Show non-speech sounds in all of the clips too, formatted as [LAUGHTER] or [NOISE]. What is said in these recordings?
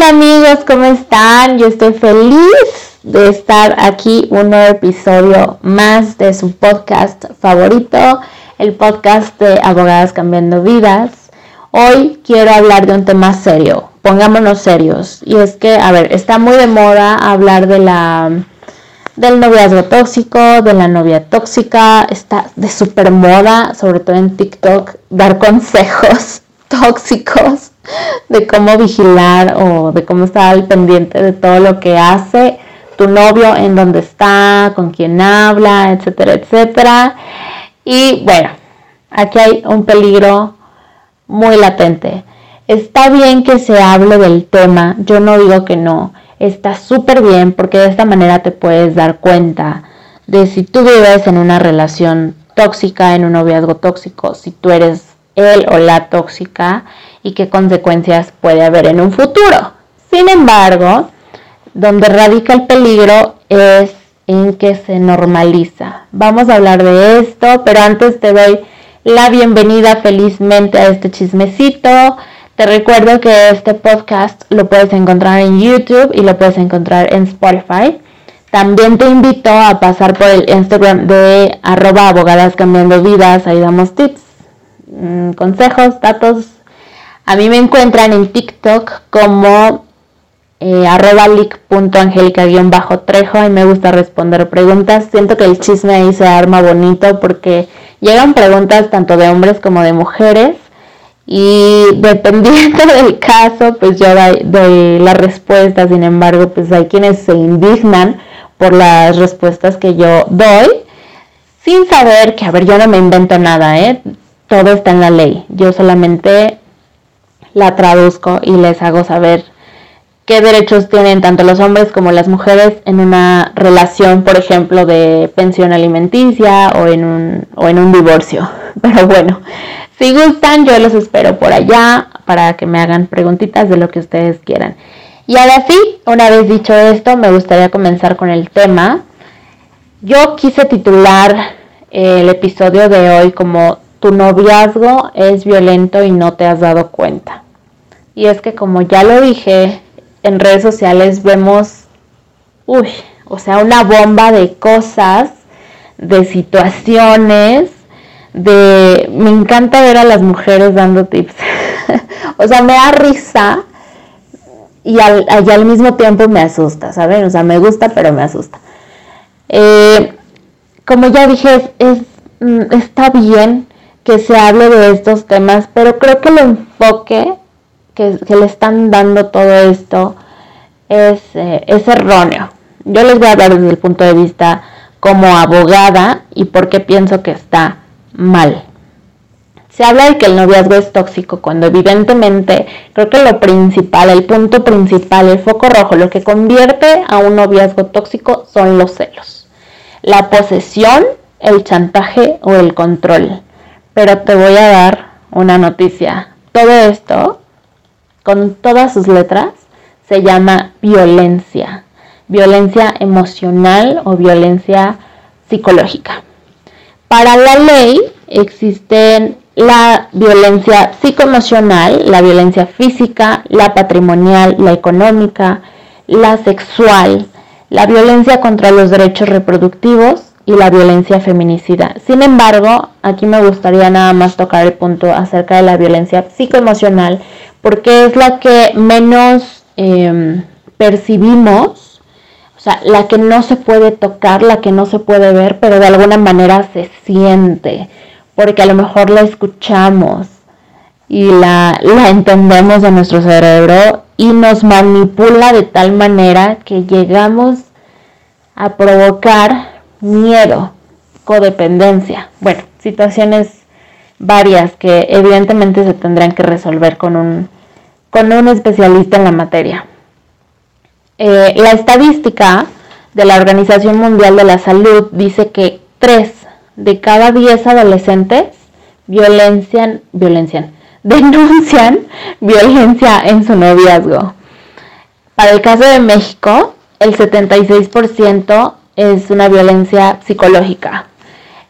Hola amigos, ¿cómo están? Yo estoy feliz de estar aquí un nuevo episodio más de su podcast favorito, el podcast de Abogadas Cambiando Vidas. Hoy quiero hablar de un tema serio, pongámonos serios. Y es que, a ver, está muy de moda hablar de la del noviazgo tóxico, de la novia tóxica, está de super moda, sobre todo en TikTok, dar consejos [LAUGHS] tóxicos de cómo vigilar o de cómo estar al pendiente de todo lo que hace tu novio, en dónde está, con quién habla, etcétera, etcétera. Y bueno, aquí hay un peligro muy latente. Está bien que se hable del tema, yo no digo que no, está súper bien porque de esta manera te puedes dar cuenta de si tú vives en una relación tóxica, en un noviazgo tóxico, si tú eres él o la tóxica y qué consecuencias puede haber en un futuro. Sin embargo, donde radica el peligro es en que se normaliza. Vamos a hablar de esto, pero antes te doy la bienvenida felizmente a este chismecito. Te recuerdo que este podcast lo puedes encontrar en YouTube y lo puedes encontrar en Spotify. También te invito a pasar por el Instagram de arroba abogadas cambiando vidas. Ahí damos tips, mm, consejos, datos a mí me encuentran en TikTok como eh, arroba trejo y me gusta responder preguntas. Siento que el chisme ahí se arma bonito porque llegan preguntas tanto de hombres como de mujeres y dependiendo [LAUGHS] del caso pues yo doy, la respuesta, sin embargo pues hay quienes se indignan por las respuestas que yo doy sin saber que, a ver, yo no me invento nada, ¿eh? Todo está en la ley. Yo solamente la traduzco y les hago saber qué derechos tienen tanto los hombres como las mujeres en una relación, por ejemplo, de pensión alimenticia o en un, o en un divorcio. [LAUGHS] Pero bueno, si gustan, yo los espero por allá para que me hagan preguntitas de lo que ustedes quieran. Y ahora sí, una vez dicho esto, me gustaría comenzar con el tema. Yo quise titular el episodio de hoy como tu noviazgo es violento y no te has dado cuenta. Y es que como ya lo dije, en redes sociales vemos, uy, o sea, una bomba de cosas, de situaciones, de... Me encanta ver a las mujeres dando tips. [LAUGHS] o sea, me da risa y al, al, mismo tiempo me asusta, ¿saben? O sea, me gusta, pero me asusta. Eh, como ya dije, es, mm, está bien que se hable de estos temas, pero creo que el enfoque que, le están dando todo esto es, eh, es erróneo. Yo les voy a hablar desde el punto de vista como abogada y por qué pienso que está mal. Se habla de que el noviazgo es tóxico cuando evidentemente creo que lo principal, el punto principal, el foco rojo, lo que convierte a un noviazgo tóxico son los celos. La posesión, el chantaje o el control. Pero te voy a dar una noticia. Todo esto, con todas sus letras, se llama violencia. Violencia emocional o violencia psicológica. Para la ley existen la violencia psicoemocional, la violencia física, la patrimonial, la económica, la sexual, la violencia contra los derechos reproductivos, y la violencia feminicida. Sin embargo, aquí me gustaría nada más tocar el punto acerca de la violencia psicoemocional, porque es la que menos em, percibimos, o sea, la que no se puede tocar, la que no se puede ver, pero de alguna manera se siente, porque a lo mejor la escuchamos y la, la entendemos de nuestro cerebro y nos manipula de tal manera que llegamos a provocar miedo, codependencia, bueno, situaciones varias que evidentemente se tendrán que resolver con un, con un especialista en la materia. Eh, la estadística de la Organización Mundial de la Salud dice que 3 de cada 10 adolescentes violencian, violencian, [LAUGHS] denuncian violencia en su noviazgo. Para el caso de México, el 76% es una violencia psicológica.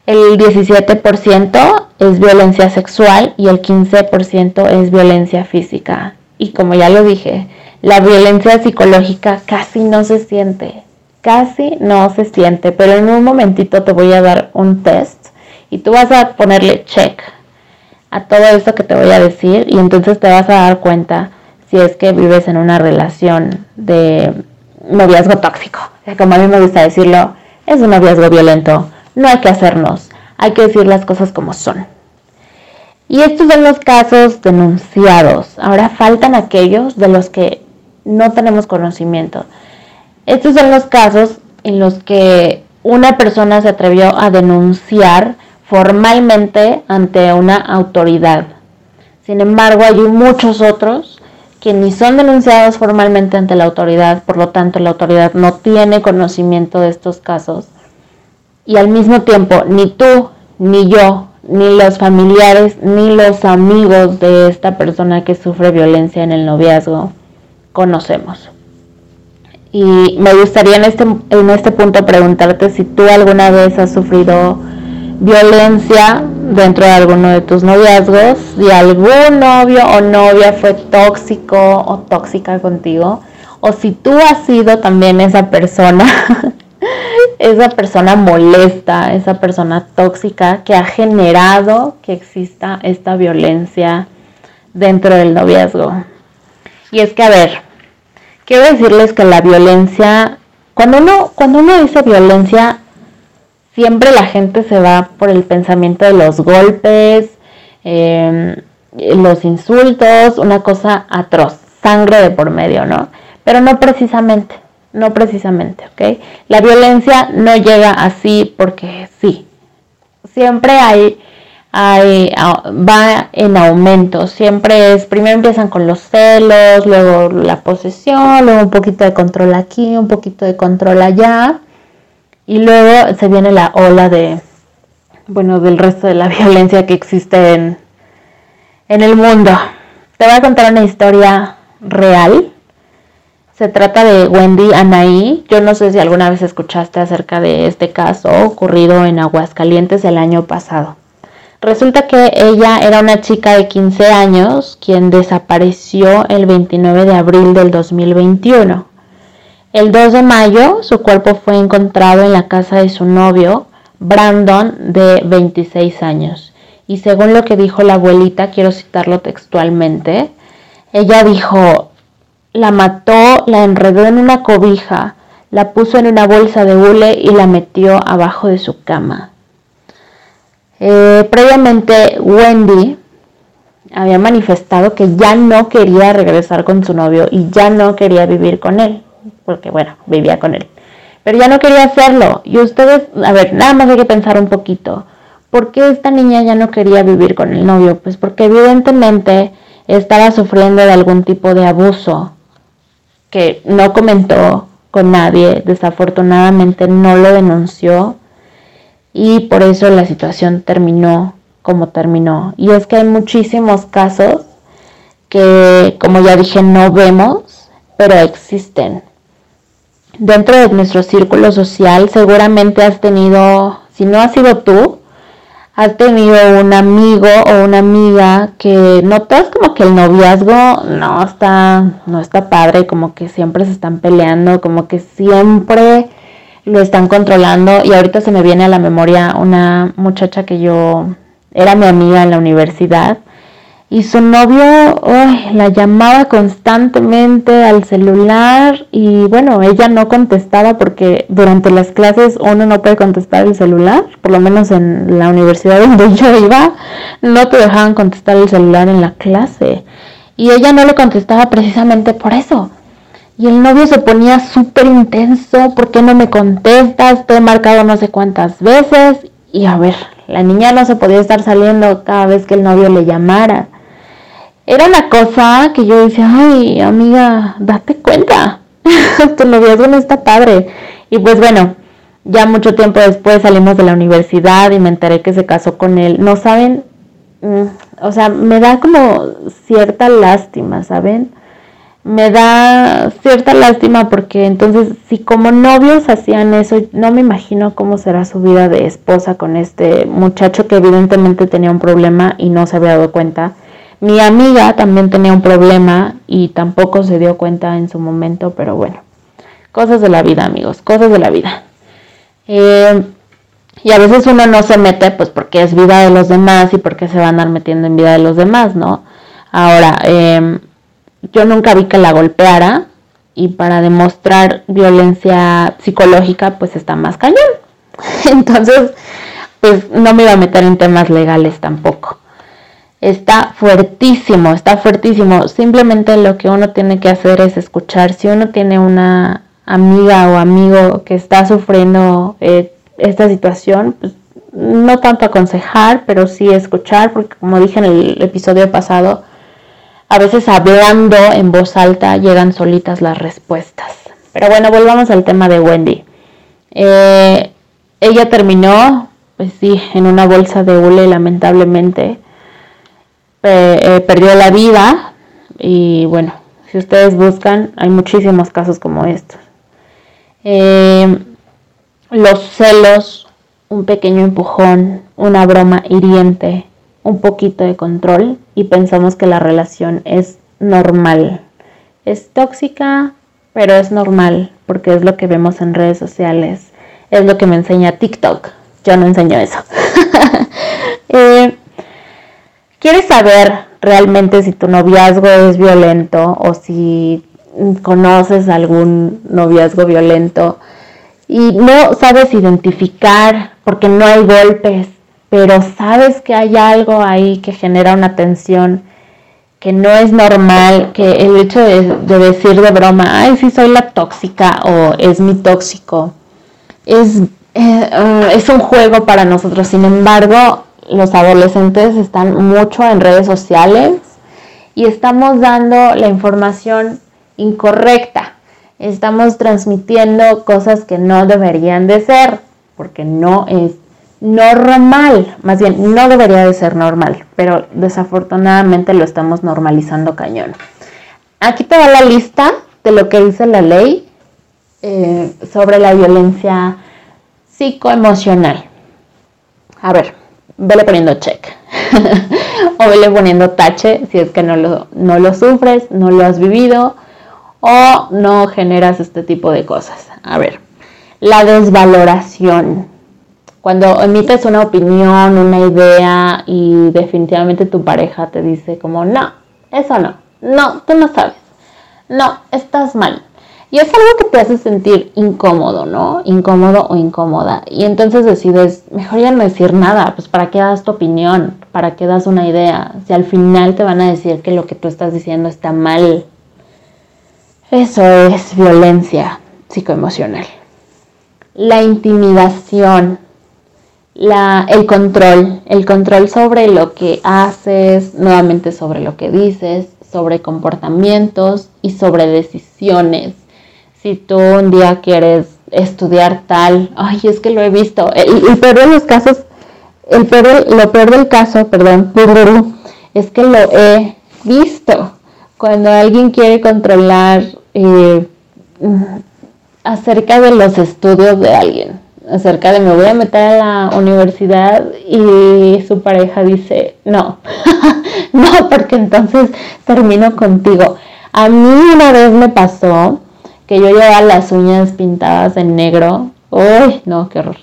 El 17% es violencia sexual y el 15% es violencia física. Y como ya lo dije, la violencia psicológica casi no se siente, casi no se siente, pero en un momentito te voy a dar un test y tú vas a ponerle check a todo eso que te voy a decir y entonces te vas a dar cuenta si es que vives en una relación de noviazgo tóxico. Como a mí me gusta decirlo, es un noviazgo violento. No hay que hacernos, hay que decir las cosas como son. Y estos son los casos denunciados. Ahora faltan aquellos de los que no tenemos conocimiento. Estos son los casos en los que una persona se atrevió a denunciar formalmente ante una autoridad. Sin embargo, hay muchos otros que ni son denunciados formalmente ante la autoridad, por lo tanto la autoridad no tiene conocimiento de estos casos. Y al mismo tiempo, ni tú, ni yo, ni los familiares, ni los amigos de esta persona que sufre violencia en el noviazgo conocemos. Y me gustaría en este, en este punto preguntarte si tú alguna vez has sufrido violencia dentro de alguno de tus noviazgos, si algún novio o novia fue tóxico o tóxica contigo, o si tú has sido también esa persona, [LAUGHS] esa persona molesta, esa persona tóxica que ha generado que exista esta violencia dentro del noviazgo. Y es que, a ver, quiero decirles que la violencia, cuando uno, cuando uno dice violencia, siempre la gente se va por el pensamiento de los golpes, em, los insultos, una cosa atroz, sangre de por medio, ¿no? Pero no precisamente, no precisamente, ¿ok? La violencia no llega así porque sí. Siempre hay, hay, va en aumento, siempre es, primero empiezan con los celos, luego la posesión, luego un poquito de control aquí, un poquito de control allá y luego se viene la ola de, bueno, del resto de la [LAUGHS] violencia que existe en, en el mundo. Te voy a contar una historia real. Se trata de Wendy Anaí. Yo no sé si alguna vez escuchaste acerca de este caso ocurrido en Aguascalientes el año pasado. Resulta que ella era una chica de 15 años quien desapareció el 29 de abril del 2021. El 2 de mayo su cuerpo fue encontrado en la casa de su novio, Brandon, de 26 años. Y según lo que dijo la abuelita, quiero citarlo textualmente, ella dijo, la mató, la enredó en una cobija, la puso en una bolsa de hule y la metió abajo de su cama. Eh, previamente, Wendy había manifestado que ya no quería regresar con su novio y ya no quería vivir con él porque bueno, vivía con él. Pero ya no quería hacerlo. Y ustedes, a ver, nada más hay que pensar un poquito. ¿Por qué esta niña ya no quería vivir con el novio? Pues porque evidentemente estaba sufriendo de algún tipo de abuso que no comentó con nadie, desafortunadamente no lo denunció y por eso la situación terminó como terminó. Y es que hay muchísimos casos que, como ya dije, no vemos, pero existen dentro de nuestro círculo social seguramente has tenido, si no has sido tú, has tenido un amigo o una amiga que notas como que el noviazgo no está, no está padre, como que siempre se están peleando, como que siempre lo están controlando. Y ahorita se me viene a la memoria una muchacha que yo era mi amiga en la universidad y su novio la llamaba constantemente al celular y bueno, ella no contestaba porque durante las clases uno no puede contestar el celular, por lo menos en la universidad [LAUGHS] donde yo iba, no te dejaban contestar el celular en la clase. Y ella no le contestaba precisamente por eso. Y el novio se ponía súper intenso, ¿por qué no me contestas? Te he marcado no sé cuántas veces. Y a ver, la niña no se podía estar saliendo cada vez que el novio le llamara era una cosa que yo decía, ay, amiga, date cuenta, [LAUGHS] tu noviazgo no está padre. Y pues bueno, ya mucho tiempo después salimos de la universidad y me enteré que se casó con él. No saben, mm, o sea, me da como cierta lástima, ¿saben? Me da cierta lástima porque entonces si como novios hacían eso, no me imagino cómo será su vida de esposa con este muchacho que evidentemente tenía un problema y no se había dado cuenta Mi amiga también tenía un problema y tampoco se dio cuenta en su momento, pero bueno, cosas de la vida, amigos, cosas de la vida. Eh, y a veces uno no se mete, pues porque es vida de los demás y porque se va a andar metiendo en vida de los demás, ¿no? Ahora, em, yo nunca vi que la golpeara y para demostrar violencia psicológica, pues está más cañón. [LAUGHS] Entonces, pues no me iba a meter en temas legales tampoco está fuertísimo, está fuertísimo. Simplemente lo que uno tiene que hacer es escuchar. Si uno tiene una amiga o amigo que está sufriendo eh, esta situación, pues no tanto aconsejar, pero sí escuchar, porque como dije en el episodio pasado, a veces hablando en voz alta llegan solitas las respuestas. Pero bueno, volvamos al tema de Wendy. Eh, ella terminó, pues sí, en una bolsa de hule, lamentablemente. Eh, perdió la vida y bueno, si ustedes buscan, hay muchísimos casos como estos. Eh, los celos, un pequeño empujón, una broma hiriente, un poquito de control y pensamos que la relación es normal. Es tóxica, pero es normal porque es lo que vemos en redes sociales, es lo que me enseña TikTok. Yo no enseño eso. [LAUGHS] ¿Quieres saber realmente si tu noviazgo es violento o si conoces algún noviazgo violento y no sabes identificar porque no hay golpes, pero sabes que hay algo ahí que genera una tensión que no es normal, que el hecho de, decir de broma, ay, sí soy la tóxica o es mi tóxico, es, eh, es un juego para nosotros. Sin embargo, los adolescentes están mucho en redes sociales y estamos dando la información incorrecta. Estamos transmitiendo cosas que no deberían de ser, porque no es normal, más bien no debería de ser normal, pero desafortunadamente lo estamos normalizando cañón. Aquí te da la lista de lo que dice la ley eh, sobre la violencia psicoemocional. A ver, vele poniendo check. [LAUGHS] o vele poniendo tache si es que no lo, no lo sufres, no lo has vivido o no generas este tipo de cosas. A ver, la desvaloración. Cuando emites una opinión, una idea y definitivamente tu pareja te dice como, no, eso no, no, tú no sabes, no, estás mal. Y es algo que te hace sentir incómodo, ¿no? Incómodo o incómoda. Y entonces decides, mejor ya no decir nada, pues para qué das tu opinión, para qué das una idea, si al final te van a decir que lo que tú estás diciendo está mal. Eso es violencia psicoemocional. La intimidación, la, el control, el control sobre lo que haces, nuevamente sobre lo que dices, sobre comportamientos y sobre decisiones si tú un día quieres estudiar tal, ay, es que lo he visto. El, peor de los casos, el peor, lo peor del caso, perdón, es que lo he visto. Cuando alguien quiere controlar eh, acerca de los estudios de alguien, acerca de me voy a meter a la universidad y su pareja dice, no, [LAUGHS] no, porque entonces termino contigo. A mí una vez me pasó que yo llevaba las uñas pintadas en negro. Uy, no, qué horror.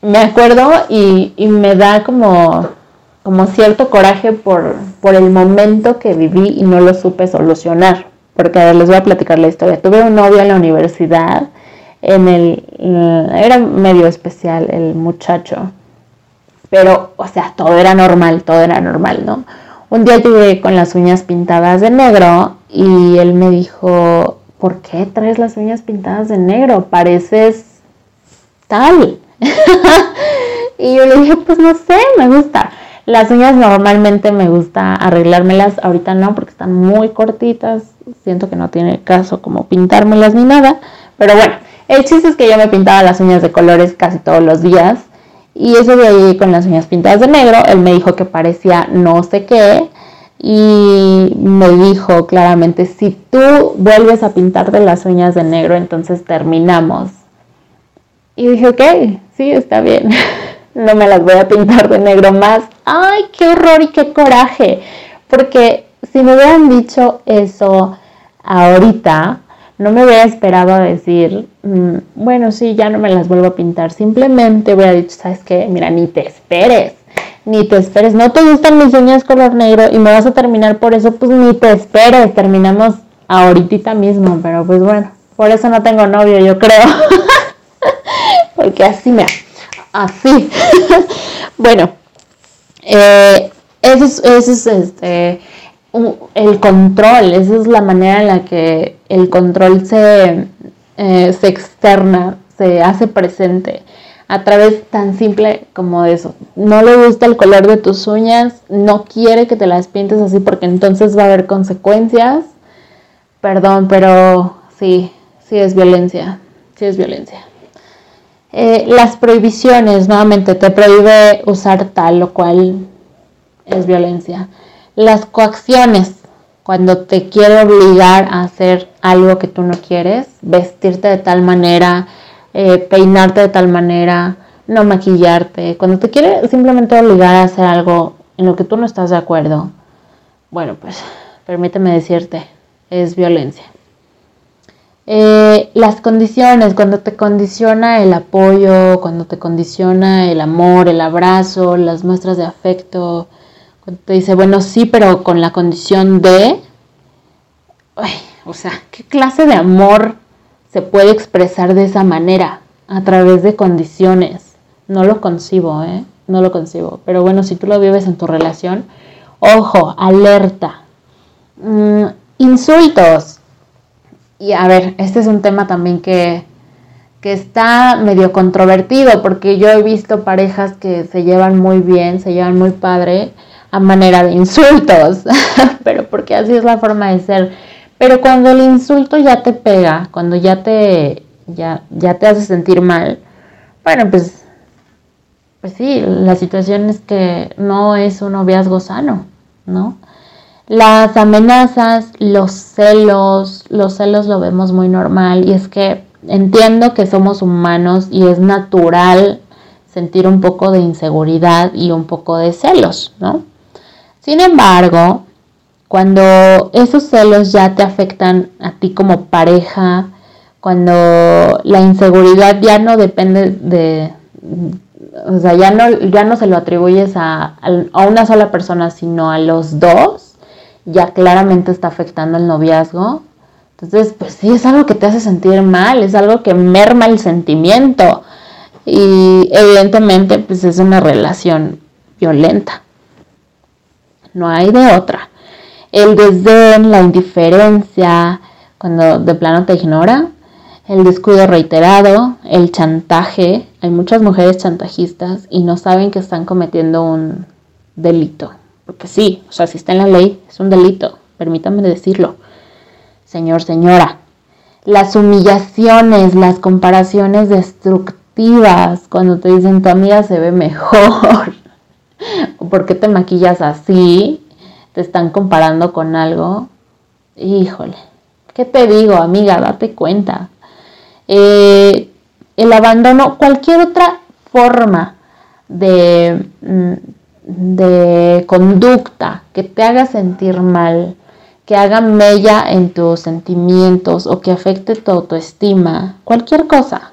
Me acuerdo y, me da como, como cierto coraje por, por el momento que viví y no lo supe solucionar. Porque a les voy a platicar la historia. Tuve un novio en la universidad, en el, era medio especial el muchacho, pero, o sea, todo era normal, todo era normal, ¿no? Un día llegué con las uñas pintadas de negro y él me dijo, ¿por qué traes las uñas pintadas de negro? Pareces tal. [LAUGHS] y yo le dije, pues no sé, me gusta. Las uñas normalmente me gusta arreglármelas, ahorita no porque están muy cortitas, siento que no tiene caso como pintármelas ni nada, pero bueno, el chiste es que yo me pintaba las uñas de colores casi todos los días y eso de ahí con las uñas pintadas de negro, él me dijo que parecía no sé qué, y me dijo claramente, si tú vuelves a pintarte las uñas de negro, entonces terminamos. Y dije, ok, sí, está bien, [LAUGHS] no me las voy a pintar de negro más. ¡Ay, qué horror y qué coraje! Porque si me hubieran dicho eso ahorita, no me hubiera esperado a decir, mm, bueno, sí, ya no me las vuelvo a pintar. Simplemente hubiera dicho, ¿sabes qué? Mira, ni te esperes, ni te esperes. No te gustan mis uñas color negro y me vas a terminar por eso, pues ni te esperes. Terminamos ahorita mismo, pero pues bueno, por eso no tengo novio, yo creo. [LAUGHS] Porque así me... Así. [LAUGHS] bueno, eh, eso es, eso es este el control, esa es la manera en la que el control se, eh, se externa, se hace presente a través tan simple como eso. No le gusta el color de tus uñas, no quiere que te las pintes así porque entonces va a haber consecuencias. Perdón, pero sí, sí es violencia, sí es violencia. Eh, las prohibiciones, nuevamente, te prohíbe usar tal o cual es violencia. Las coacciones, cuando te quiere obligar a hacer algo que tú no quieres, vestirte de tal manera, eh, peinarte de tal manera, no maquillarte, cuando te quiere simplemente obligar a hacer algo en lo que tú no estás de acuerdo, bueno, pues permíteme decirte, es violencia. Eh, las condiciones, cuando te condiciona el apoyo, cuando te condiciona el amor, el abrazo, las muestras de afecto, cuando te dice, bueno, sí, pero con la condición de... o sea, ¿qué clase de amor se puede expresar de esa manera? A través de condiciones. No lo concibo, ¿eh? No lo concibo. Pero bueno, si tú lo vives en tu relación, ojo, alerta. Mm, insultos. Y a ver, este es un tema también que, que está medio controvertido porque yo he visto parejas que se llevan muy bien, se llevan muy padre, a manera de insultos, [LAUGHS] pero porque así es la forma de ser. Pero cuando el insulto ya te pega, cuando ya te, ya, ya te hace sentir mal, bueno, pues, pues sí, la situación es que no es un noviazgo sano, ¿no? Las amenazas, los celos, los celos lo vemos muy normal y es que entiendo que somos humanos y es natural sentir un poco de inseguridad y un poco de celos, ¿no? Sin embargo, cuando esos celos ya te afectan a ti como pareja, cuando la inseguridad ya no depende de, o sea, ya no, ya no se lo atribuyes a, a una sola persona, sino a los dos, ya claramente está afectando el noviazgo. Entonces, pues sí, es algo que te hace sentir mal, es algo que merma el sentimiento. Y evidentemente, pues es una relación violenta no hay de otra. El desdén, la indiferencia, cuando de plano te ignora, el descuido reiterado, el chantaje. Hay muchas mujeres chantajistas y no saben que están cometiendo un delito. Porque sí, o sea, si está en la ley, es un delito. Permítanme decirlo. Señor, señora. Las humillaciones, las comparaciones destructivas, cuando te dicen tu amiga se ve mejor. [LAUGHS] ¿Por qué te maquillas así? ¿Te están comparando con algo? Híjole, ¿qué te digo, amiga? Date cuenta. Eh, el abandono, cualquier otra forma de, mm, de conducta que te haga sentir mal, que haga mella en tus sentimientos o que afecte tu autoestima, cualquier cosa,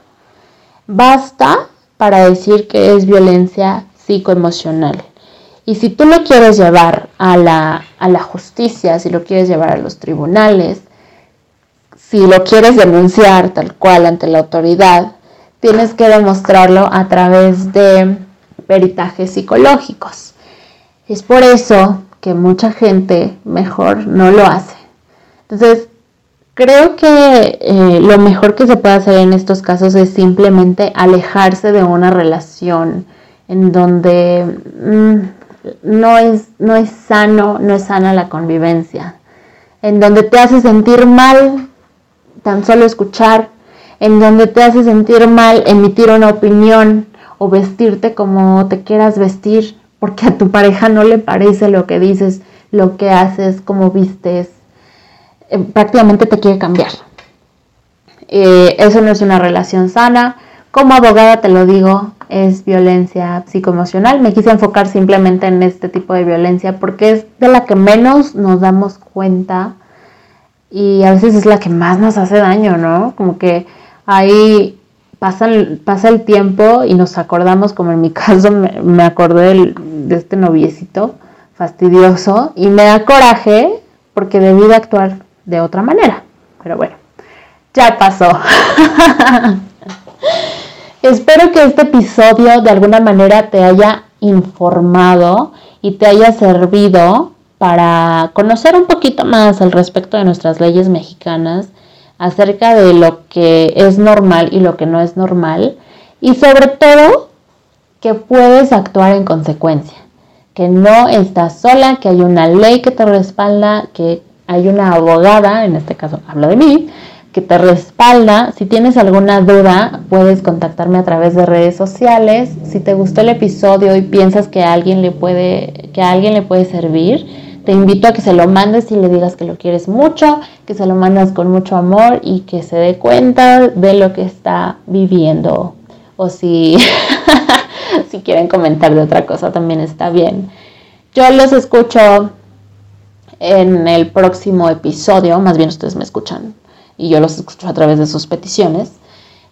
basta para decir que es violencia psicoemocional. Y si tú lo quieres llevar a la, a la justicia, si lo quieres llevar a los tribunales, si lo quieres denunciar tal cual ante la autoridad, tienes que demostrarlo a través de peritajes psicológicos. Es por eso que mucha gente mejor no lo hace. Entonces, creo que eh, lo mejor que se puede hacer en estos casos es simplemente alejarse de una relación en donde mm, no, es, no es sano, no es sana la convivencia, en donde te hace sentir mal tan solo escuchar, en donde te hace sentir mal emitir una opinión o vestirte como te quieras vestir, porque a tu pareja no le parece lo que dices, lo que haces, cómo vistes, eh, prácticamente te quiere cambiar. Eh, eso no es una relación sana, como abogada te lo digo, es violencia psicoemocional. Me quise enfocar simplemente en este tipo de violencia porque es de la que menos nos damos cuenta y a veces es la que más nos hace daño, ¿no? Como que ahí pasa el tiempo y nos acordamos, como en mi [LAUGHS] caso me, acordé de este noviecito fastidioso y me da coraje porque debí de actuar de otra manera. Pero bueno, ya pasó. [LAUGHS] Espero que este episodio de alguna manera te haya informado y te haya servido para conocer un poquito más al respecto de nuestras leyes mexicanas, acerca de lo que es normal y lo que no es normal, y sobre todo que puedes actuar en consecuencia, que no estás sola, que hay una ley que te respalda, que hay una abogada, en este caso hablo de mí, que te respalda. Si tienes alguna duda, puedes contactarme a través de redes sociales. Si te gustó el episodio y piensas que a alguien le puede, que a alguien le puede servir, te invito a que se lo mandes y le digas que lo quieres mucho, que se lo mandas con mucho amor y que se dé cuenta de lo que está viviendo. O si, [LAUGHS] si quieren comentar de otra cosa, también está bien. Yo los escucho en el próximo episodio, más bien ustedes me escuchan y yo los escucho a través de sus peticiones.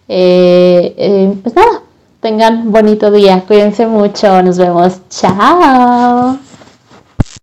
Eh, eh, pues nada, tengan bonito día, cuídense mucho, nos vemos, chao.